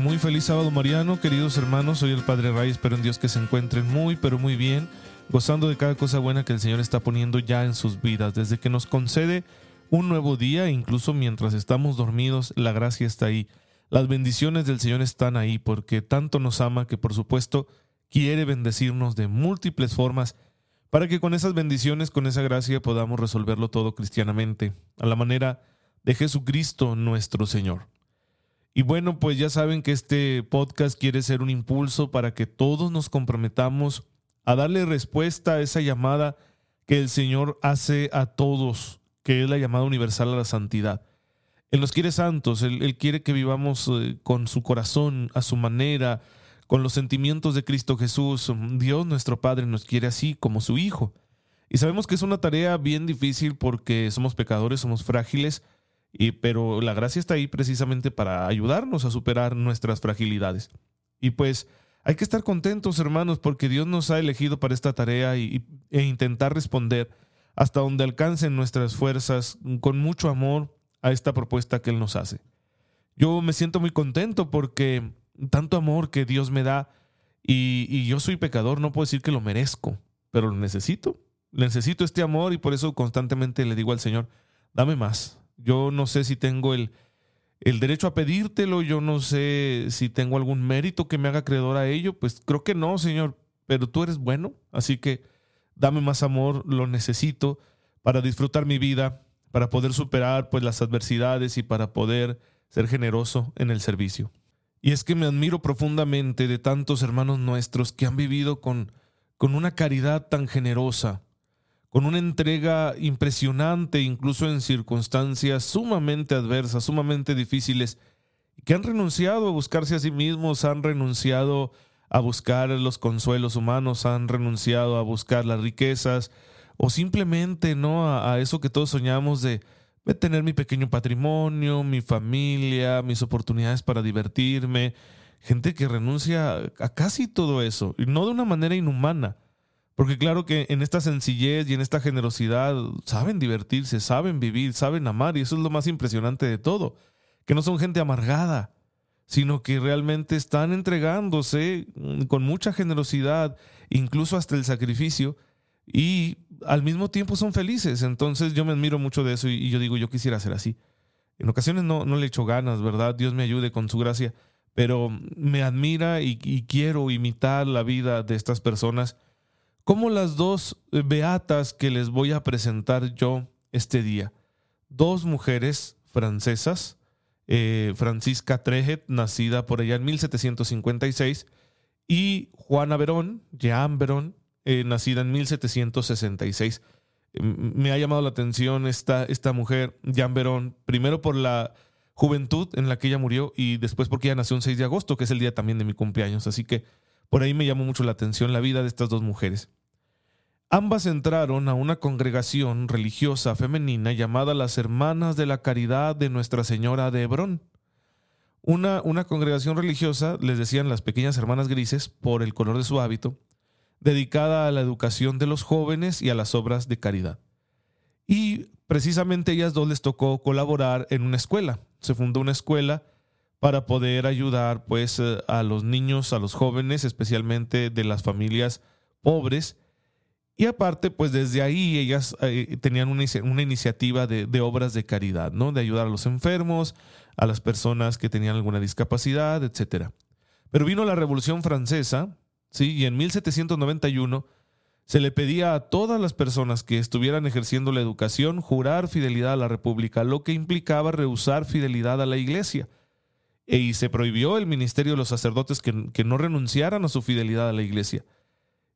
Muy feliz sábado mariano, queridos hermanos, soy el Padre Ray, espero en Dios que se encuentren muy, pero muy bien, gozando de cada cosa buena que el Señor está poniendo ya en sus vidas, desde que nos concede un nuevo día, incluso mientras estamos dormidos, la gracia está ahí. Las bendiciones del Señor están ahí porque tanto nos ama que por supuesto quiere bendecirnos de múltiples formas para que con esas bendiciones, con esa gracia podamos resolverlo todo cristianamente, a la manera de Jesucristo nuestro Señor. Y bueno, pues ya saben que este podcast quiere ser un impulso para que todos nos comprometamos a darle respuesta a esa llamada que el Señor hace a todos, que es la llamada universal a la santidad. Él nos quiere santos, Él, quiere que vivamos eh, con su corazón, a su manera, con los sentimientos de Cristo Jesús. Dios nuestro Padre nos quiere así como su Hijo. Y sabemos que es una tarea bien difícil porque somos pecadores, somos frágiles, y, pero la gracia está ahí precisamente para ayudarnos a superar nuestras fragilidades. Y pues hay que estar contentos, hermanos, porque Dios nos ha elegido para esta tarea y, e intentar responder hasta donde alcancen nuestras fuerzas con mucho amor a esta propuesta que Él nos hace. Yo me siento muy contento porque tanto amor que Dios me da y, y yo soy pecador, no puedo decir que lo merezco, pero lo necesito. Necesito este amor y por eso constantemente le digo al Señor, dame más, yo no sé si tengo el, el derecho a pedírtelo, yo no sé si tengo algún mérito que me haga acreedor a ello, pues creo que no, Señor, pero tú eres bueno, así que dame más amor, lo necesito para disfrutar mi vida, para poder superar pues las adversidades y para poder ser generoso en el servicio. Y es que me admiro profundamente de tantos hermanos nuestros que han vivido con, con una caridad tan generosa, con una entrega impresionante, incluso en circunstancias sumamente adversas, sumamente difíciles, que han renunciado a buscarse a sí mismos, han renunciado a buscar los consuelos humanos, han renunciado a buscar las riquezas, o simplemente no a, eso que todos soñamos de, tener mi pequeño patrimonio, mi familia, mis oportunidades para divertirme. Gente que renuncia a casi todo eso, y no de una manera inhumana, porque claro que en esta sencillez y en esta generosidad saben divertirse, saben vivir, saben amar y eso es lo más impresionante de todo, que no son gente amargada, sino que realmente están entregándose con mucha generosidad, incluso hasta el sacrificio, y al mismo tiempo son felices. Entonces yo me admiro mucho de eso y, yo digo, yo quisiera ser así. En ocasiones no, no le echo ganas, ¿verdad? Dios me ayude con su gracia, pero me admira y quiero imitar la vida de estas personas como las dos beatas que les voy a presentar yo este día. Dos mujeres francesas, eh, Francisca Trejet, nacida por allá en 1756, y Juana Verón, Jean Verón, eh, nacida en 1766. Me ha llamado la atención esta, esta mujer, Jean Verón, primero por la juventud en la que ella murió y después porque ella nació un 6 de agosto, que es el día también de mi cumpleaños. Así que por ahí me llamó mucho la atención la vida de estas dos mujeres. Ambas entraron a una congregación religiosa femenina llamada las Hermanas de la Caridad de Nuestra Señora de Hebrón. Una, una congregación religiosa, les decían las pequeñas hermanas grises, por el color de su hábito, dedicada a la educación de los jóvenes y a las obras de caridad. Y precisamente ellas dos les tocó colaborar en una escuela. Se fundó una escuela para poder ayudar pues eh, a los niños, a los jóvenes, especialmente de las familias pobres, y aparte, pues desde ahí ellas eh, tenían una, una iniciativa de, de, obras de caridad, ¿no? De ayudar a los enfermos, a las personas que tenían alguna discapacidad, etc. Pero vino la Revolución Francesa, ¿sí? Y en 1791 se le pedía a todas las personas que estuvieran ejerciendo la educación jurar fidelidad a la República, lo que implicaba rehusar fidelidad a la Iglesia. E, y se prohibió el ministerio de los sacerdotes que, que no renunciaran a su fidelidad a la Iglesia.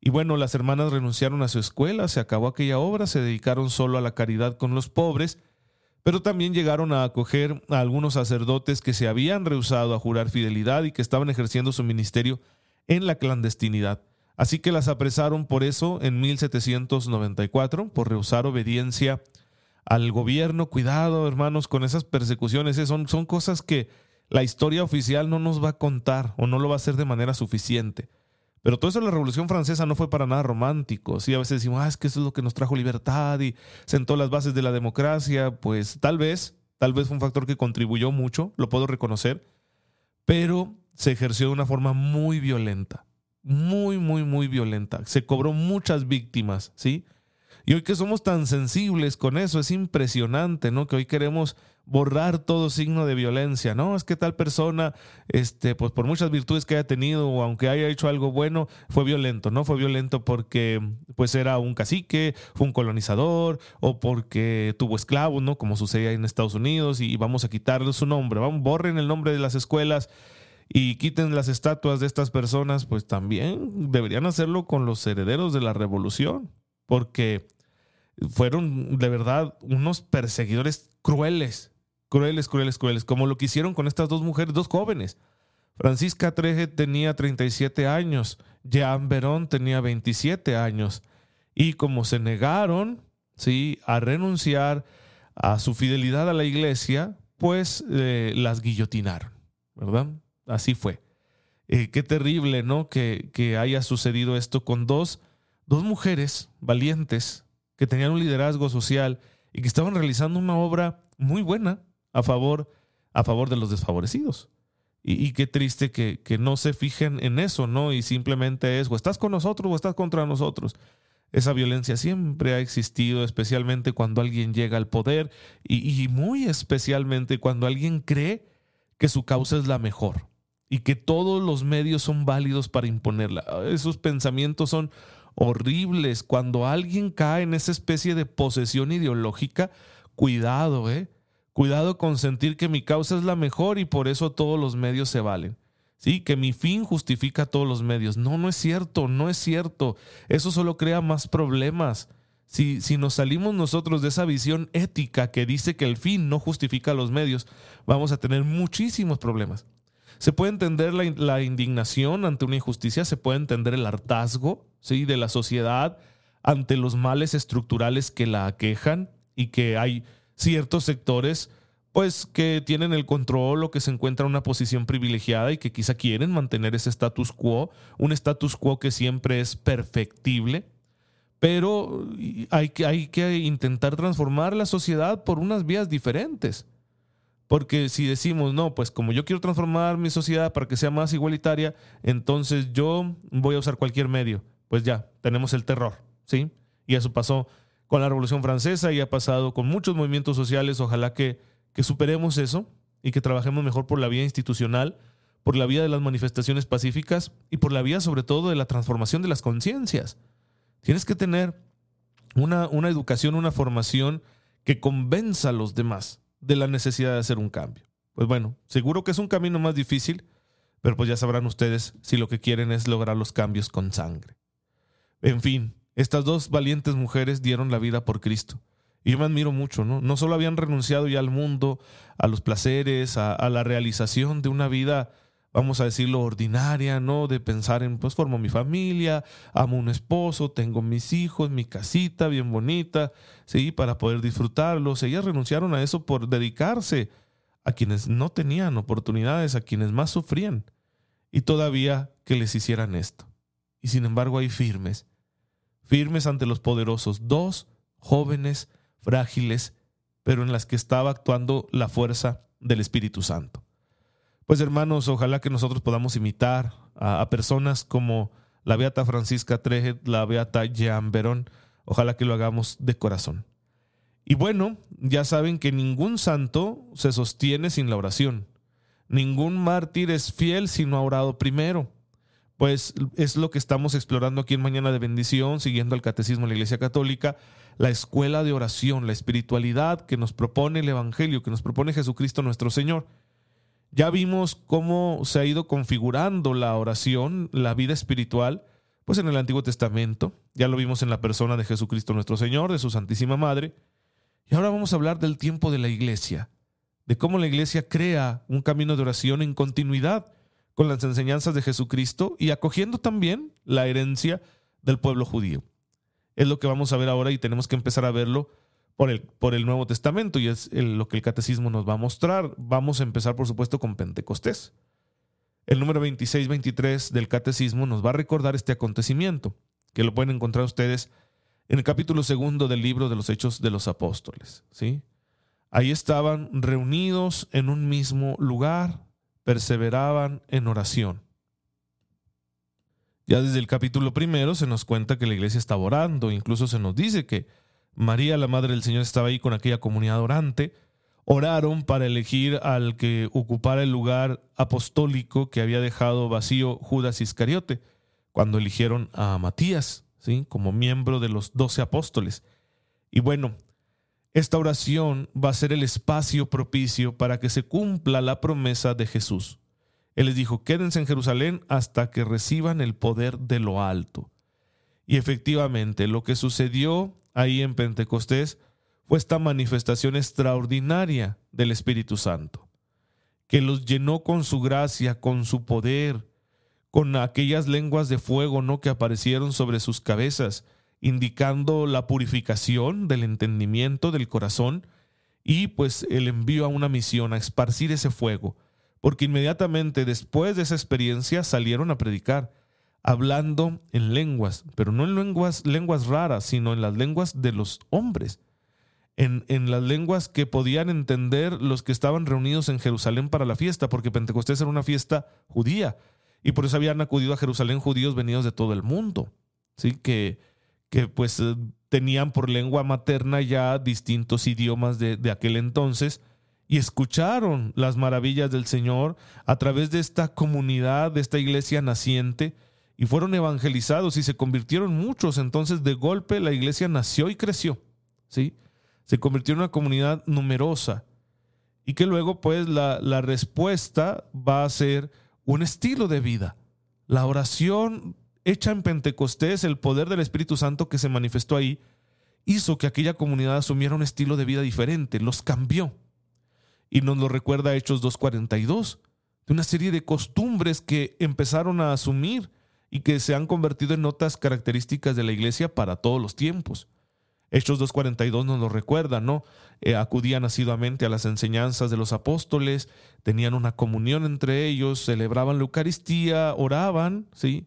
Y bueno, las hermanas renunciaron a su escuela, se acabó aquella obra, se dedicaron solo a la caridad con los pobres, pero también llegaron a acoger a algunos sacerdotes que se habían rehusado a jurar fidelidad y que estaban ejerciendo su ministerio en la clandestinidad. Así que las apresaron por eso en 1794, por rehusar obediencia al gobierno. Cuidado, hermanos, con esas persecuciones. ¿eh? Son, son cosas que la historia oficial no nos va a contar o no lo va a hacer de manera suficiente. Pero todo eso de la Revolución Francesa no fue para nada romántico. Sí, a veces decimos, ah, es que eso es lo que nos trajo libertad y sentó las bases de la democracia. Pues tal vez, tal vez fue un factor que contribuyó mucho, lo puedo reconocer, pero se ejerció de una forma muy violenta. Muy, muy, muy violenta. Se cobró muchas víctimas, ¿sí? Y hoy que somos tan sensibles con eso, es impresionante, ¿no? Que hoy queremos borrar todo signo de violencia, ¿no? Es que tal persona, este, pues por muchas virtudes que haya tenido o aunque haya hecho algo bueno, fue violento, ¿no? Fue violento porque pues era un cacique, fue un colonizador o porque tuvo esclavos, ¿no? Como sucede en Estados Unidos y vamos a quitarle su nombre, vamos, borren el nombre de las escuelas y quiten las estatuas de estas personas, pues también deberían hacerlo con los herederos de la revolución, porque fueron de verdad unos perseguidores crueles, crueles, crueles, crueles, como lo que hicieron con estas dos mujeres, dos jóvenes. Francisca Treje tenía 37 años, Jean Verón tenía 27 años, y como se negaron ¿sí? a renunciar a su fidelidad a la iglesia, pues eh, las guillotinaron, ¿verdad? Así fue. Eh, qué terrible, ¿no? Que, que haya sucedido esto con dos, dos mujeres valientes que tenían un liderazgo social y que estaban realizando una obra muy buena, a favor, a favor de los desfavorecidos. Y, qué triste que, que, no se fijen en eso, ¿no? Y simplemente es o estás con nosotros o estás contra nosotros. Esa violencia siempre ha existido, especialmente cuando alguien llega al poder y, y muy especialmente cuando alguien cree que su causa es la mejor y que todos los medios son válidos para imponerla. Esos pensamientos son horribles. Cuando alguien cae en esa especie de posesión ideológica, cuidado, ¿eh? Cuidado con sentir que mi causa es la mejor y por eso todos los medios se valen. Sí, que mi fin justifica todos los medios. No, no es cierto, no es cierto. Eso solo crea más problemas. Si, si nos salimos nosotros de esa visión ética que dice que el fin no justifica los medios, vamos a tener muchísimos problemas. Se puede entender la, la indignación ante una injusticia, se puede entender el hartazgo ¿sí? de la sociedad ante los males estructurales que la aquejan y que hay ciertos sectores pues que tienen el control o que se encuentran en una posición privilegiada y que quizá quieren mantener ese status quo, un status quo que siempre es perfectible, pero hay que, hay que intentar transformar la sociedad por unas vías diferentes. Porque si decimos, no, pues como yo quiero transformar mi sociedad para que sea más igualitaria, entonces yo voy a usar cualquier medio. Pues ya, tenemos el terror, ¿sí? Y eso pasó con la Revolución Francesa y ha pasado con muchos movimientos sociales. Ojalá que, que superemos eso y que trabajemos mejor por la vía institucional, por la vía de las manifestaciones pacíficas y por la vía sobre todo de la transformación de las conciencias. Tienes que tener una, una educación, una formación que convenza a los demás de la necesidad de hacer un cambio. Pues bueno, seguro que es un camino más difícil, pero pues ya sabrán ustedes si lo que quieren es lograr los cambios con sangre. En fin, estas dos valientes mujeres dieron la vida por Cristo. Y yo me admiro mucho, ¿no? No solo habían renunciado ya al mundo, a los placeres, a, la realización de una vida, vamos a decirlo, ordinaria, ¿no? De pensar en, pues formo mi familia, amo un esposo, tengo mis hijos, mi casita bien bonita, ¿sí? Para poder disfrutarlos. Ellas renunciaron a eso por dedicarse a quienes no tenían oportunidades, a quienes más sufrían. Y todavía que les hicieran esto. Y sin embargo hay firmes firmes ante los poderosos, dos jóvenes frágiles, pero en las que estaba actuando la fuerza del Espíritu Santo. Pues hermanos, ojalá que nosotros podamos imitar a, personas como la Beata Francisca Treje, la Beata Jean Verón, ojalá que lo hagamos de corazón. Y bueno, ya saben que ningún santo se sostiene sin la oración. Ningún mártir es fiel si no ha orado primero pues es lo que estamos explorando aquí en Mañana de Bendición, siguiendo el Catecismo de la Iglesia Católica, la escuela de oración, la espiritualidad que nos propone el Evangelio, que nos propone Jesucristo nuestro Señor. Ya vimos cómo se ha ido configurando la oración, la vida espiritual, pues en el Antiguo Testamento, ya lo vimos en la persona de Jesucristo nuestro Señor, de su Santísima Madre, y ahora vamos a hablar del tiempo de la Iglesia, de cómo la Iglesia crea un camino de oración en continuidad con las enseñanzas de Jesucristo y acogiendo también la herencia del pueblo judío. Es lo que vamos a ver ahora y tenemos que empezar a verlo por el, por el Nuevo Testamento y es lo que el catecismo nos va a mostrar. Vamos a empezar, por supuesto, con Pentecostés. El número 26-23 del catecismo nos va a recordar este acontecimiento, que lo pueden encontrar ustedes en el capítulo segundo del libro de los Hechos de los Apóstoles. ¿sí? Ahí estaban reunidos en un mismo lugar, perseveraban en oración. Ya desde el capítulo primero se nos cuenta que la iglesia estaba orando, incluso se nos dice que María, la Madre del Señor, estaba ahí con aquella comunidad orante. Oraron para elegir al que ocupara el lugar apostólico que había dejado vacío Judas Iscariote, cuando eligieron a Matías, ¿sí? como miembro de los doce apóstoles. Y bueno, esta oración va a ser el espacio propicio para que se cumpla la promesa de Jesús. Él les dijo, quédense en Jerusalén hasta que reciban el poder de lo alto. Y efectivamente, lo que sucedió ahí en Pentecostés fue esta manifestación extraordinaria del Espíritu Santo, que los llenó con su gracia, con su poder, con aquellas lenguas de fuego ¿no? que aparecieron sobre sus cabezas, indicando la purificación del entendimiento del corazón y pues el envío a una misión, a esparcir ese fuego, porque inmediatamente después de esa experiencia salieron a predicar, hablando en lenguas, pero no en lenguas, lenguas raras, sino en las lenguas de los hombres, en, en las lenguas que podían entender los que estaban reunidos en Jerusalén para la fiesta, porque Pentecostés era una fiesta judía, y por eso habían acudido a Jerusalén judíos venidos de todo el mundo, ¿sí? que que pues eh, tenían por lengua materna ya distintos idiomas de, de aquel entonces y escucharon las maravillas del Señor a través de esta comunidad, de esta iglesia naciente, y fueron evangelizados y se convirtieron muchos. Entonces, de golpe, la iglesia nació y creció, ¿sí? Se convirtió en una comunidad numerosa. Y que luego, pues, la, la respuesta va a ser un estilo de vida. La oración hecha en Pentecostés, el poder del Espíritu Santo que se manifestó ahí, hizo que aquella comunidad asumiera un estilo de vida diferente, los cambió. Y nos lo recuerda Hechos 2.42, de una serie de costumbres que empezaron a asumir y que se han convertido en notas características de la iglesia para todos los tiempos. Hechos 2.42 nos lo recuerda, ¿no? Eh, acudían asiduamente a las enseñanzas de los apóstoles, tenían una comunión entre ellos, celebraban la Eucaristía, oraban, ¿sí?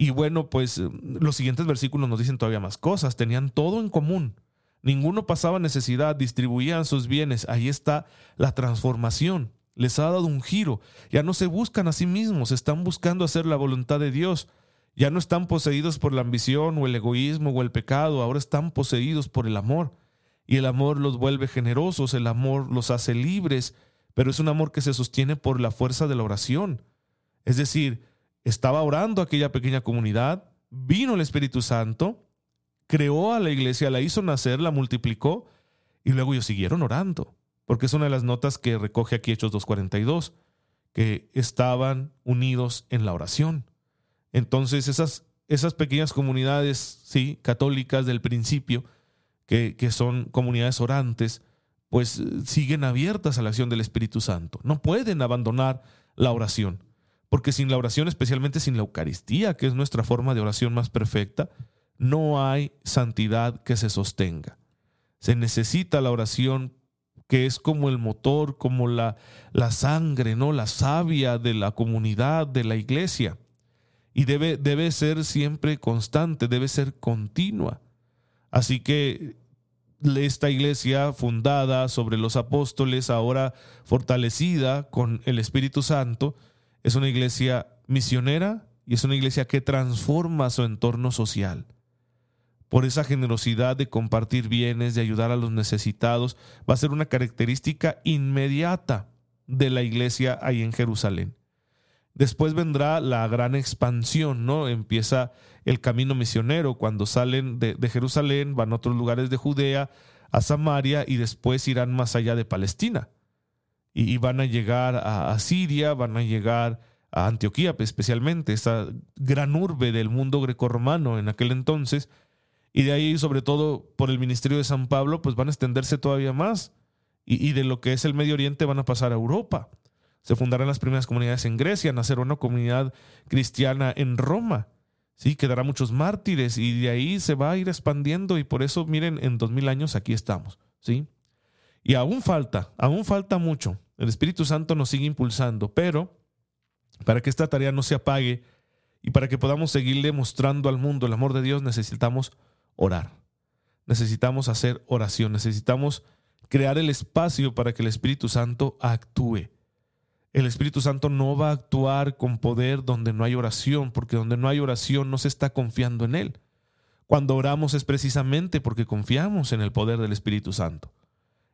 Y bueno, pues eh, los siguientes versículos nos dicen todavía más cosas. Tenían todo en común. Ninguno pasaba necesidad, distribuían sus bienes. Ahí está la transformación. Les ha dado un giro. Ya no se buscan a sí mismos, están buscando hacer la voluntad de Dios. Ya no están poseídos por la ambición o el egoísmo o el pecado, ahora están poseídos por el amor. Y el amor los vuelve generosos, el amor los hace libres, pero es un amor que se sostiene por la fuerza de la oración. Es decir, estaba orando aquella pequeña comunidad, vino el Espíritu Santo, creó a la iglesia, la hizo nacer, la multiplicó y luego ellos siguieron orando, porque es una de las notas que recoge aquí Hechos 2.42, que estaban unidos en la oración. Entonces esas, esas pequeñas comunidades, sí, católicas del principio, que, que son comunidades orantes, pues siguen abiertas a la acción del Espíritu Santo. No pueden abandonar la oración. Porque sin la oración, especialmente sin la Eucaristía, que es nuestra forma de oración más perfecta, no hay santidad que se sostenga. Se necesita la oración que es como el motor, como la, la sangre, ¿no? La savia de la comunidad, de la iglesia. Y debe, debe ser siempre constante, debe ser continua. Así que esta iglesia fundada sobre los apóstoles, ahora fortalecida con el Espíritu Santo, es una iglesia misionera y es una iglesia que transforma su entorno social. Por esa generosidad de compartir bienes, de ayudar a los necesitados, va a ser una característica inmediata de la iglesia ahí en Jerusalén. Después vendrá la gran expansión, ¿no? Empieza el camino misionero. Cuando salen de, Jerusalén, van a otros lugares de Judea, a Samaria y después irán más allá de Palestina y, van a llegar a, Siria, van a llegar a Antioquía especialmente, esa gran urbe del mundo grecorromano en aquel entonces, y de ahí sobre todo por el ministerio de San Pablo, pues van a extenderse todavía más, y, y de lo que es el Medio Oriente van a pasar a Europa. Se fundarán las primeras comunidades en Grecia, nacerá una comunidad cristiana en Roma. Sí, quedará muchos mártires y de ahí se va a ir expandiendo y por eso, miren, en dos mil años aquí estamos. ¿sí? Y aún falta, aún falta mucho. El Espíritu Santo nos sigue impulsando, pero para que esta tarea no se apague y para que podamos seguirle mostrando al mundo el amor de Dios, necesitamos orar. Necesitamos hacer oración, necesitamos crear el espacio para que el Espíritu Santo actúe. El Espíritu Santo no va a actuar con poder donde no hay oración, porque donde no hay oración no se está confiando en Él. Cuando oramos es precisamente porque confiamos en el poder del Espíritu Santo.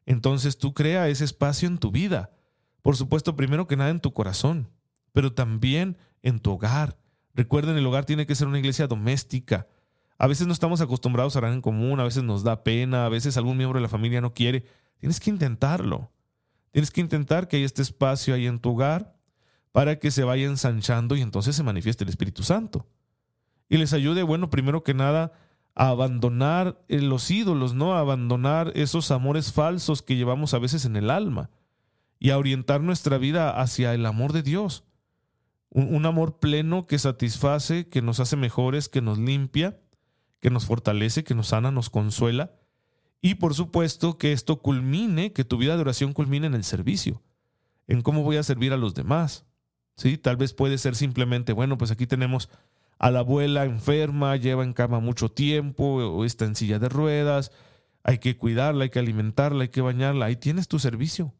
Entonces tú crea ese espacio en tu vida. Por supuesto, primero que nada en tu corazón, pero también en tu hogar. Recuerden, el hogar tiene que ser una iglesia doméstica. A veces no estamos acostumbrados a orar en común, a veces nos da pena, a veces algún miembro de la familia no quiere. Tienes que intentarlo. Tienes que intentar que haya este espacio ahí en tu hogar para que se vaya ensanchando y entonces se manifieste el Espíritu Santo. Y les ayude, bueno, primero que nada, a abandonar eh, los ídolos, ¿no? A abandonar esos amores falsos que llevamos a veces en el alma y a orientar nuestra vida hacia el amor de Dios. Un, un amor pleno que satisface, que nos hace mejores, que nos limpia, que nos fortalece, que nos sana, nos consuela y por supuesto que esto culmine, que tu vida de oración culmine en el servicio, en cómo voy a servir a los demás. ¿Sí? Tal vez puede ser simplemente, bueno, pues aquí tenemos a la abuela enferma, lleva en cama mucho tiempo o está en silla de ruedas, hay que cuidarla, hay que alimentarla, hay que bañarla, ahí tienes tu servicio.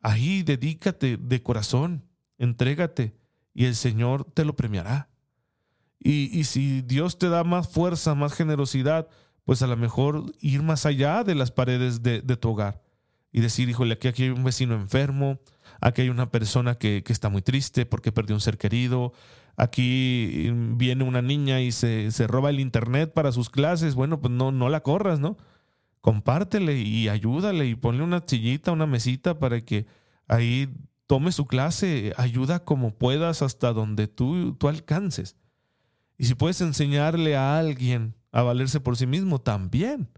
Ahí dedícate de corazón, entrégate y el Señor te lo premiará. Y, y si Dios te da más fuerza, más generosidad, pues a lo mejor ir más allá de las paredes de, tu hogar y decir, híjole, aquí, aquí hay un vecino enfermo, aquí hay una persona que, está muy triste porque perdió un ser querido, aquí viene una niña y se, se, roba el internet para sus clases, bueno, pues no, no la corras, ¿no? Compártele y ayúdale y ponle una sillita, una mesita para que ahí tome su clase, ayuda como puedas hasta donde tú, tú alcances. Y si puedes enseñarle a alguien a valerse por sí mismo también.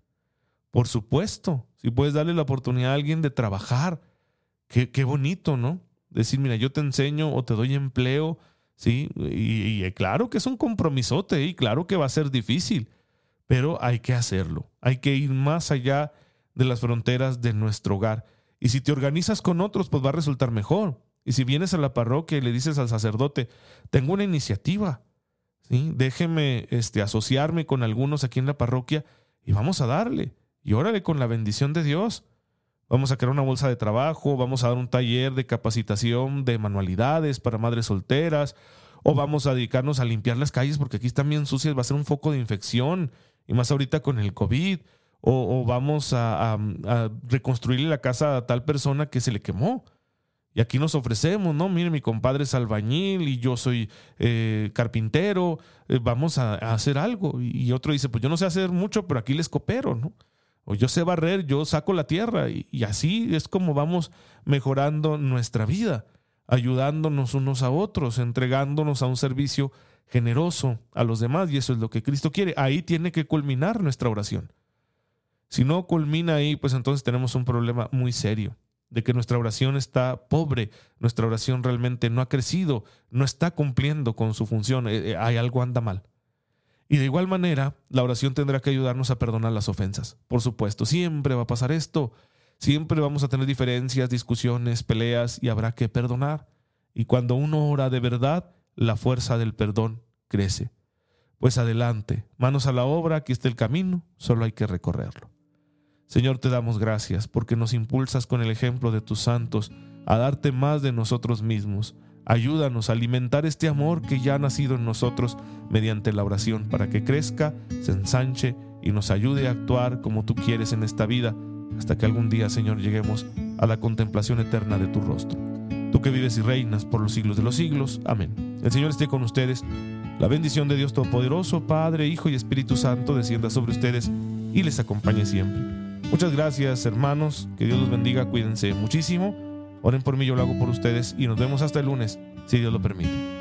Por supuesto, si puedes darle la oportunidad a alguien de trabajar, qué, qué bonito, ¿no? Decir, mira, yo te enseño o te doy empleo, ¿sí? Y, claro que es un compromisote y claro que va a ser difícil, pero hay que hacerlo. Hay que ir más allá de las fronteras de nuestro hogar. Y si te organizas con otros, pues va a resultar mejor. Y si vienes a la parroquia y le dices al sacerdote, tengo una iniciativa, Déjeme este, asociarme con algunos aquí en la parroquia y vamos a darle. Y órale con la bendición de Dios. Vamos a crear una bolsa de trabajo, vamos a dar un taller de capacitación de manualidades para madres solteras, o vamos a dedicarnos a limpiar las calles porque aquí están bien sucias, va a ser un foco de infección, y más ahorita con el COVID, o, vamos a, a reconstruirle la casa a tal persona que se le quemó. Y aquí nos ofrecemos, ¿no? Mire, mi compadre es albañil y yo soy eh, carpintero, eh, vamos a, hacer algo. Y otro dice, pues yo no sé hacer mucho, pero aquí les coopero, ¿no? O yo sé barrer, yo saco la tierra. Y, y así es como vamos mejorando nuestra vida, ayudándonos unos a otros, entregándonos a un servicio generoso a los demás. Y eso es lo que Cristo quiere. Ahí tiene que culminar nuestra oración. Si no culmina ahí, pues entonces tenemos un problema muy serio de que nuestra oración está pobre, nuestra oración realmente no ha crecido, no está cumpliendo con su función, eh, eh, hay algo anda mal. Y de igual manera, la oración tendrá que ayudarnos a perdonar las ofensas. Por supuesto, siempre va a pasar esto, siempre vamos a tener diferencias, discusiones, peleas y habrá que perdonar. Y cuando uno ora de verdad, la fuerza del perdón crece. Pues adelante, manos a la obra, aquí está el camino, solo hay que recorrerlo. Señor, te damos gracias porque nos impulsas con el ejemplo de tus santos a darte más de nosotros mismos. Ayúdanos a alimentar este amor que ya ha nacido en nosotros mediante la oración para que crezca, se ensanche y nos ayude a actuar como tú quieres en esta vida hasta que algún día, Señor, lleguemos a la contemplación eterna de tu rostro. Tú que vives y reinas por los siglos de los siglos. Amén. El Señor esté con ustedes. La bendición de Dios Todopoderoso, Padre, Hijo y Espíritu Santo descienda sobre ustedes y les acompañe siempre. Muchas gracias hermanos, que Dios los bendiga, cuídense muchísimo, oren por mí, yo lo hago por ustedes y nos vemos hasta el lunes, si Dios lo permite.